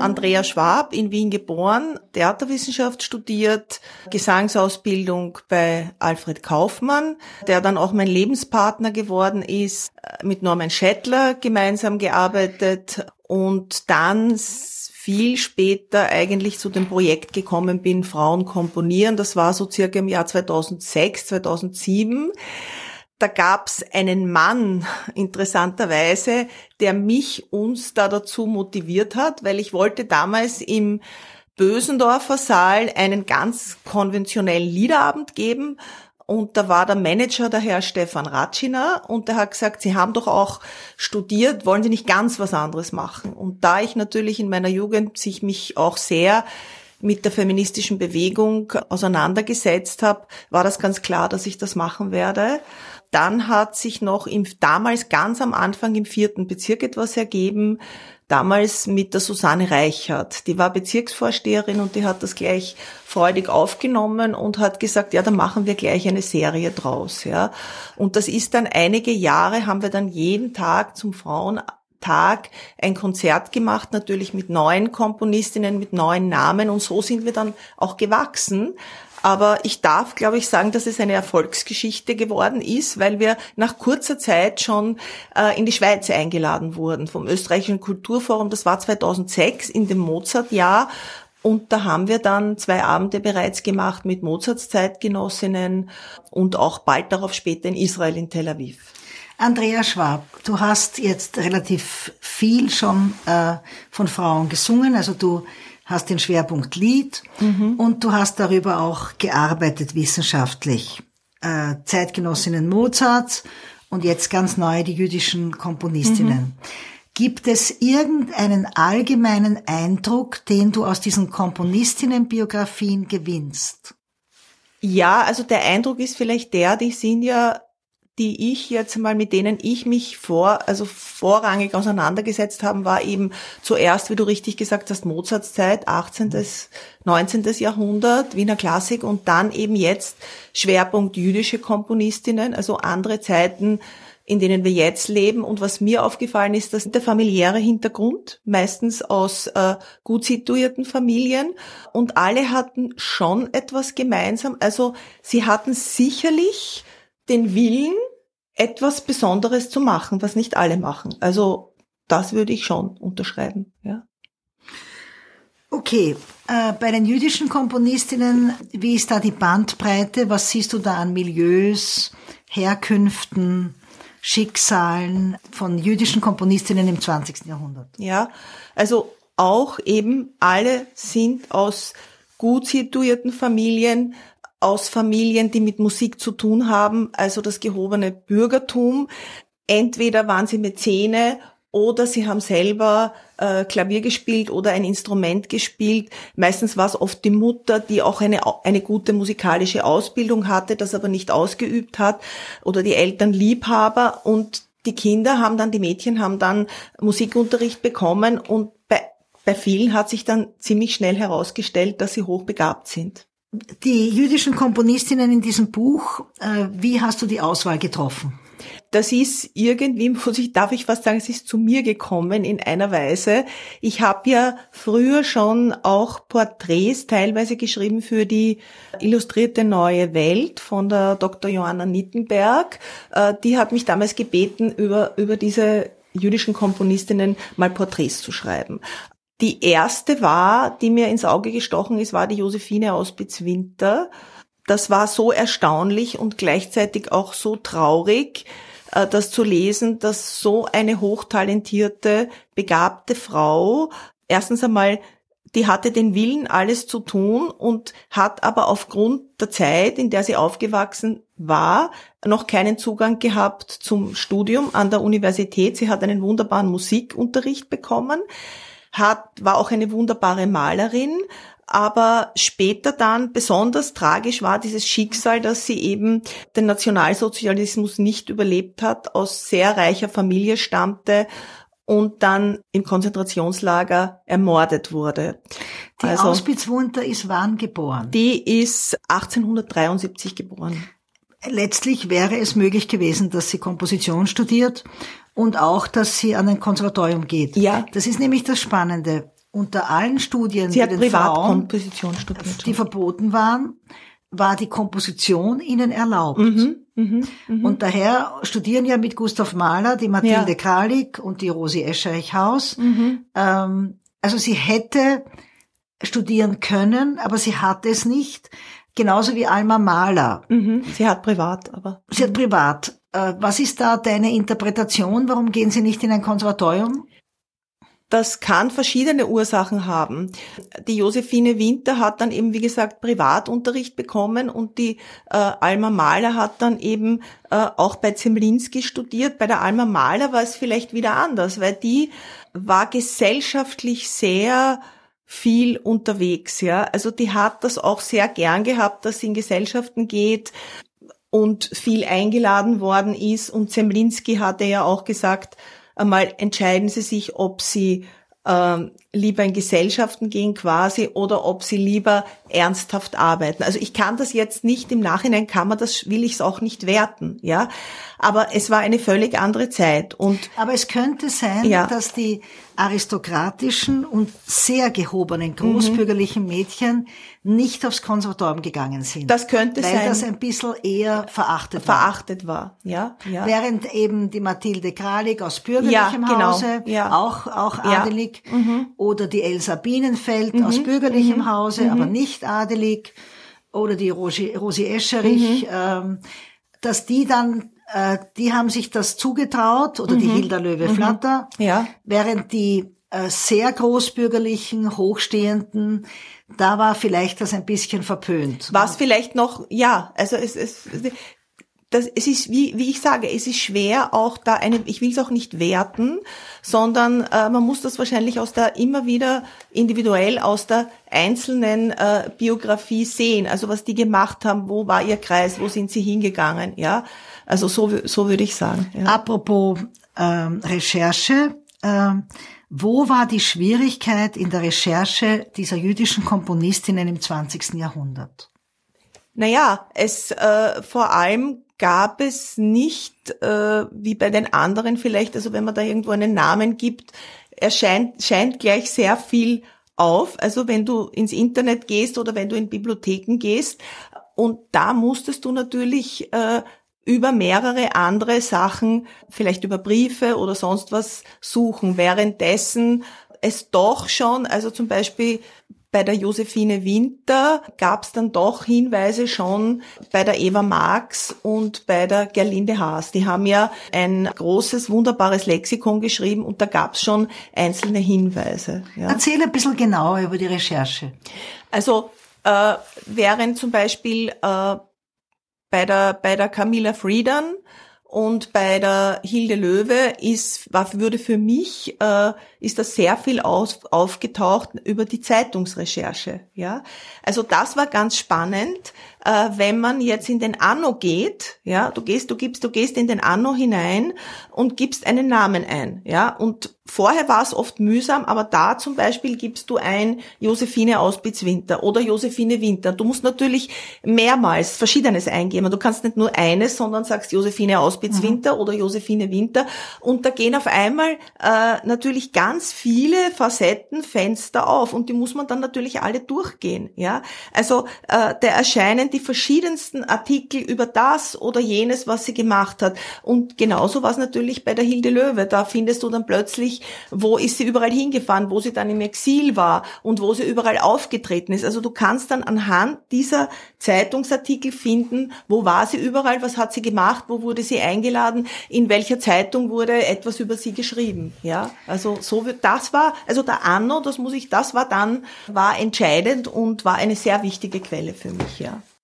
Andrea Schwab, in Wien geboren, Theaterwissenschaft studiert, Gesangsausbildung bei Alfred Kaufmann, der dann auch mein Lebenspartner geworden ist, mit Norman Schettler gemeinsam gearbeitet und dann viel später eigentlich zu dem Projekt gekommen bin, Frauen komponieren. Das war so circa im Jahr 2006, 2007 da gab's einen Mann, interessanterweise, der mich, uns da dazu motiviert hat, weil ich wollte damals im Bösendorfer Saal einen ganz konventionellen Liederabend geben. Und da war der Manager, der Herr Stefan Ratschiner, und der hat gesagt, Sie haben doch auch studiert, wollen Sie nicht ganz was anderes machen? Und da ich natürlich in meiner Jugend sich mich auch sehr mit der feministischen Bewegung auseinandergesetzt habe, war das ganz klar, dass ich das machen werde. Dann hat sich noch im, damals ganz am Anfang im vierten Bezirk etwas ergeben, damals mit der Susanne Reichert. Die war Bezirksvorsteherin und die hat das gleich freudig aufgenommen und hat gesagt, ja, dann machen wir gleich eine Serie draus, ja. Und das ist dann einige Jahre, haben wir dann jeden Tag zum Frauentag ein Konzert gemacht, natürlich mit neuen Komponistinnen, mit neuen Namen und so sind wir dann auch gewachsen. Aber ich darf, glaube ich, sagen, dass es eine Erfolgsgeschichte geworden ist, weil wir nach kurzer Zeit schon äh, in die Schweiz eingeladen wurden vom Österreichischen Kulturforum. Das war 2006 in dem Mozart-Jahr. Und da haben wir dann zwei Abende bereits gemacht mit Mozarts Zeitgenossinnen und auch bald darauf später in Israel, in Tel Aviv. Andrea Schwab, du hast jetzt relativ viel schon äh, von Frauen gesungen. Also du hast den Schwerpunkt Lied mhm. und du hast darüber auch gearbeitet wissenschaftlich. Äh, Zeitgenossinnen Mozarts und jetzt ganz neu die jüdischen Komponistinnen. Mhm. Gibt es irgendeinen allgemeinen Eindruck, den du aus diesen Komponistinnenbiografien gewinnst? Ja, also der Eindruck ist vielleicht der, die sind ja die ich jetzt mal, mit denen ich mich vor, also vorrangig auseinandergesetzt haben, war eben zuerst, wie du richtig gesagt hast, Mozarts Zeit, 18., 19. Jahrhundert, Wiener Klassik und dann eben jetzt Schwerpunkt jüdische Komponistinnen, also andere Zeiten, in denen wir jetzt leben. Und was mir aufgefallen ist, dass der familiäre Hintergrund, meistens aus äh, gut situierten Familien, und alle hatten schon etwas gemeinsam. Also sie hatten sicherlich den Willen, etwas Besonderes zu machen, was nicht alle machen. Also das würde ich schon unterschreiben, ja. Okay, äh, bei den jüdischen Komponistinnen, wie ist da die Bandbreite? Was siehst du da an Milieus, Herkünften, Schicksalen von jüdischen Komponistinnen im 20. Jahrhundert? Ja, also auch eben alle sind aus gut situierten Familien, aus Familien, die mit Musik zu tun haben, also das gehobene Bürgertum. Entweder waren sie Mäzene oder sie haben selber äh, Klavier gespielt oder ein Instrument gespielt. Meistens war es oft die Mutter, die auch eine, eine gute musikalische Ausbildung hatte, das aber nicht ausgeübt hat, oder die Eltern Liebhaber und die Kinder haben dann, die Mädchen haben dann Musikunterricht bekommen und bei, bei vielen hat sich dann ziemlich schnell herausgestellt, dass sie hochbegabt sind. Die jüdischen Komponistinnen in diesem Buch, äh, wie hast du die Auswahl getroffen? Das ist irgendwie, muss ich, darf ich fast sagen, es ist zu mir gekommen in einer Weise. Ich habe ja früher schon auch Porträts teilweise geschrieben für die Illustrierte Neue Welt von der Dr. Johanna Nittenberg. Äh, die hat mich damals gebeten, über, über diese jüdischen Komponistinnen mal Porträts zu schreiben. Die erste war, die mir ins Auge gestochen ist, war die Josephine aus Bitzwinter. Das war so erstaunlich und gleichzeitig auch so traurig, äh, das zu lesen, dass so eine hochtalentierte, begabte Frau erstens einmal die hatte den Willen, alles zu tun und hat aber aufgrund der Zeit, in der sie aufgewachsen war, noch keinen Zugang gehabt zum Studium an der Universität. Sie hat einen wunderbaren Musikunterricht bekommen hat, war auch eine wunderbare Malerin, aber später dann besonders tragisch war dieses Schicksal, dass sie eben den Nationalsozialismus nicht überlebt hat, aus sehr reicher Familie stammte und dann im Konzentrationslager ermordet wurde. Die also, Auschwitz-Wunter ist wann geboren? Die ist 1873 geboren. Letztlich wäre es möglich gewesen, dass sie Komposition studiert und auch, dass sie an ein Konservatorium geht. Ja. Das ist nämlich das Spannende. Unter allen Studien, sie hat die, Privatkomposition studiert. die verboten waren, war die Komposition ihnen erlaubt. Mhm, mh, mh. Und daher studieren ja mit Gustav Mahler die Mathilde ja. Kralik und die Rosi Escherich-Haus. Mhm. Ähm, also sie hätte studieren können, aber sie hat es nicht. Genauso wie Alma Mahler. Mhm. Sie hat privat, aber. Sie hat privat. Äh, was ist da deine Interpretation? Warum gehen Sie nicht in ein Konservatorium? Das kann verschiedene Ursachen haben. Die Josephine Winter hat dann eben, wie gesagt, Privatunterricht bekommen und die äh, Alma Mahler hat dann eben äh, auch bei Zemlinski studiert. Bei der Alma Mahler war es vielleicht wieder anders, weil die war gesellschaftlich sehr viel unterwegs, ja. Also die hat das auch sehr gern gehabt, dass sie in Gesellschaften geht und viel eingeladen worden ist. Und Zemlinski hatte ja auch gesagt, einmal entscheiden Sie sich, ob Sie ähm, lieber in Gesellschaften gehen quasi oder ob sie lieber ernsthaft arbeiten. Also ich kann das jetzt nicht im Nachhinein kann man das will ich es auch nicht werten, ja. Aber es war eine völlig andere Zeit und aber es könnte sein, ja. dass die aristokratischen und sehr gehobenen großbürgerlichen Mädchen nicht aufs Konservatorium gegangen sind. Das könnte weil sein. Weil das ein bisschen eher verachtet, verachtet war. war. Ja, ja. Während eben die Mathilde Kralik aus bürgerlichem ja, genau. Hause, ja. auch, auch adelig, mhm. Oder die Elsa Bienenfeld mhm. aus bürgerlichem mhm. Hause, mhm. aber nicht adelig, oder die Rosi, Rosi Escherich, mhm. ähm, dass die dann äh, die haben sich das zugetraut, oder mhm. die Hilda Löwe-Flatter, mhm. ja. während die äh, sehr großbürgerlichen, hochstehenden, da war vielleicht das ein bisschen verpönt. Was vielleicht noch, ja, also es, es, das, es ist, wie, wie ich sage, es ist schwer auch da eine, ich will es auch nicht werten, sondern äh, man muss das wahrscheinlich aus der, immer wieder individuell aus der einzelnen äh, Biografie sehen. Also was die gemacht haben, wo war ihr Kreis, wo sind sie hingegangen, ja. Also so, so würde ich sagen. Ja. Apropos ähm, Recherche, ähm, wo war die Schwierigkeit in der Recherche dieser jüdischen Komponistinnen im 20. Jahrhundert? Naja, es äh, vor allem gab es nicht, äh, wie bei den anderen vielleicht, also wenn man da irgendwo einen Namen gibt, erscheint scheint gleich sehr viel auf. Also wenn du ins Internet gehst oder wenn du in Bibliotheken gehst, und da musstest du natürlich äh, über mehrere andere Sachen, vielleicht über Briefe oder sonst was suchen, währenddessen es doch schon, also zum Beispiel bei der Josephine Winter gab es dann doch Hinweise schon bei der Eva Marx und bei der Gerlinde Haas. Die haben ja ein großes, wunderbares Lexikon geschrieben und da gab es schon einzelne Hinweise. Ja. Erzähl ein bisschen genauer über die Recherche. Also äh, während zum Beispiel äh, bei der, bei der Camilla Friedan und bei der Hilde Löwe ist, war, würde für mich, äh, ist das sehr viel auf, aufgetaucht über die Zeitungsrecherche, ja. Also das war ganz spannend, äh, wenn man jetzt in den Anno geht, ja, du gehst, du gibst, du gehst in den Anno hinein und gibst einen Namen ein, ja, und Vorher war es oft mühsam, aber da zum Beispiel gibst du ein Josephine Auspitz-Winter oder Josephine Winter. Du musst natürlich mehrmals Verschiedenes eingeben. Du kannst nicht nur eines, sondern sagst Josephine Auspitz-Winter mhm. oder Josephine Winter. Und da gehen auf einmal äh, natürlich ganz viele Facetten, Fenster auf und die muss man dann natürlich alle durchgehen. Ja, Also äh, da erscheinen die verschiedensten Artikel über das oder jenes, was sie gemacht hat. Und genauso war es natürlich bei der Hilde Löwe. Da findest du dann plötzlich wo ist sie überall hingefahren, wo sie dann im Exil war und wo sie überall aufgetreten ist. Also du kannst dann anhand dieser Zeitungsartikel finden, wo war sie überall, was hat sie gemacht, wo wurde sie eingeladen, in welcher Zeitung wurde etwas über sie geschrieben. Ja, also so das war, also der Anno, das muss ich, das war dann war entscheidend und war eine sehr wichtige Quelle für mich. Ja.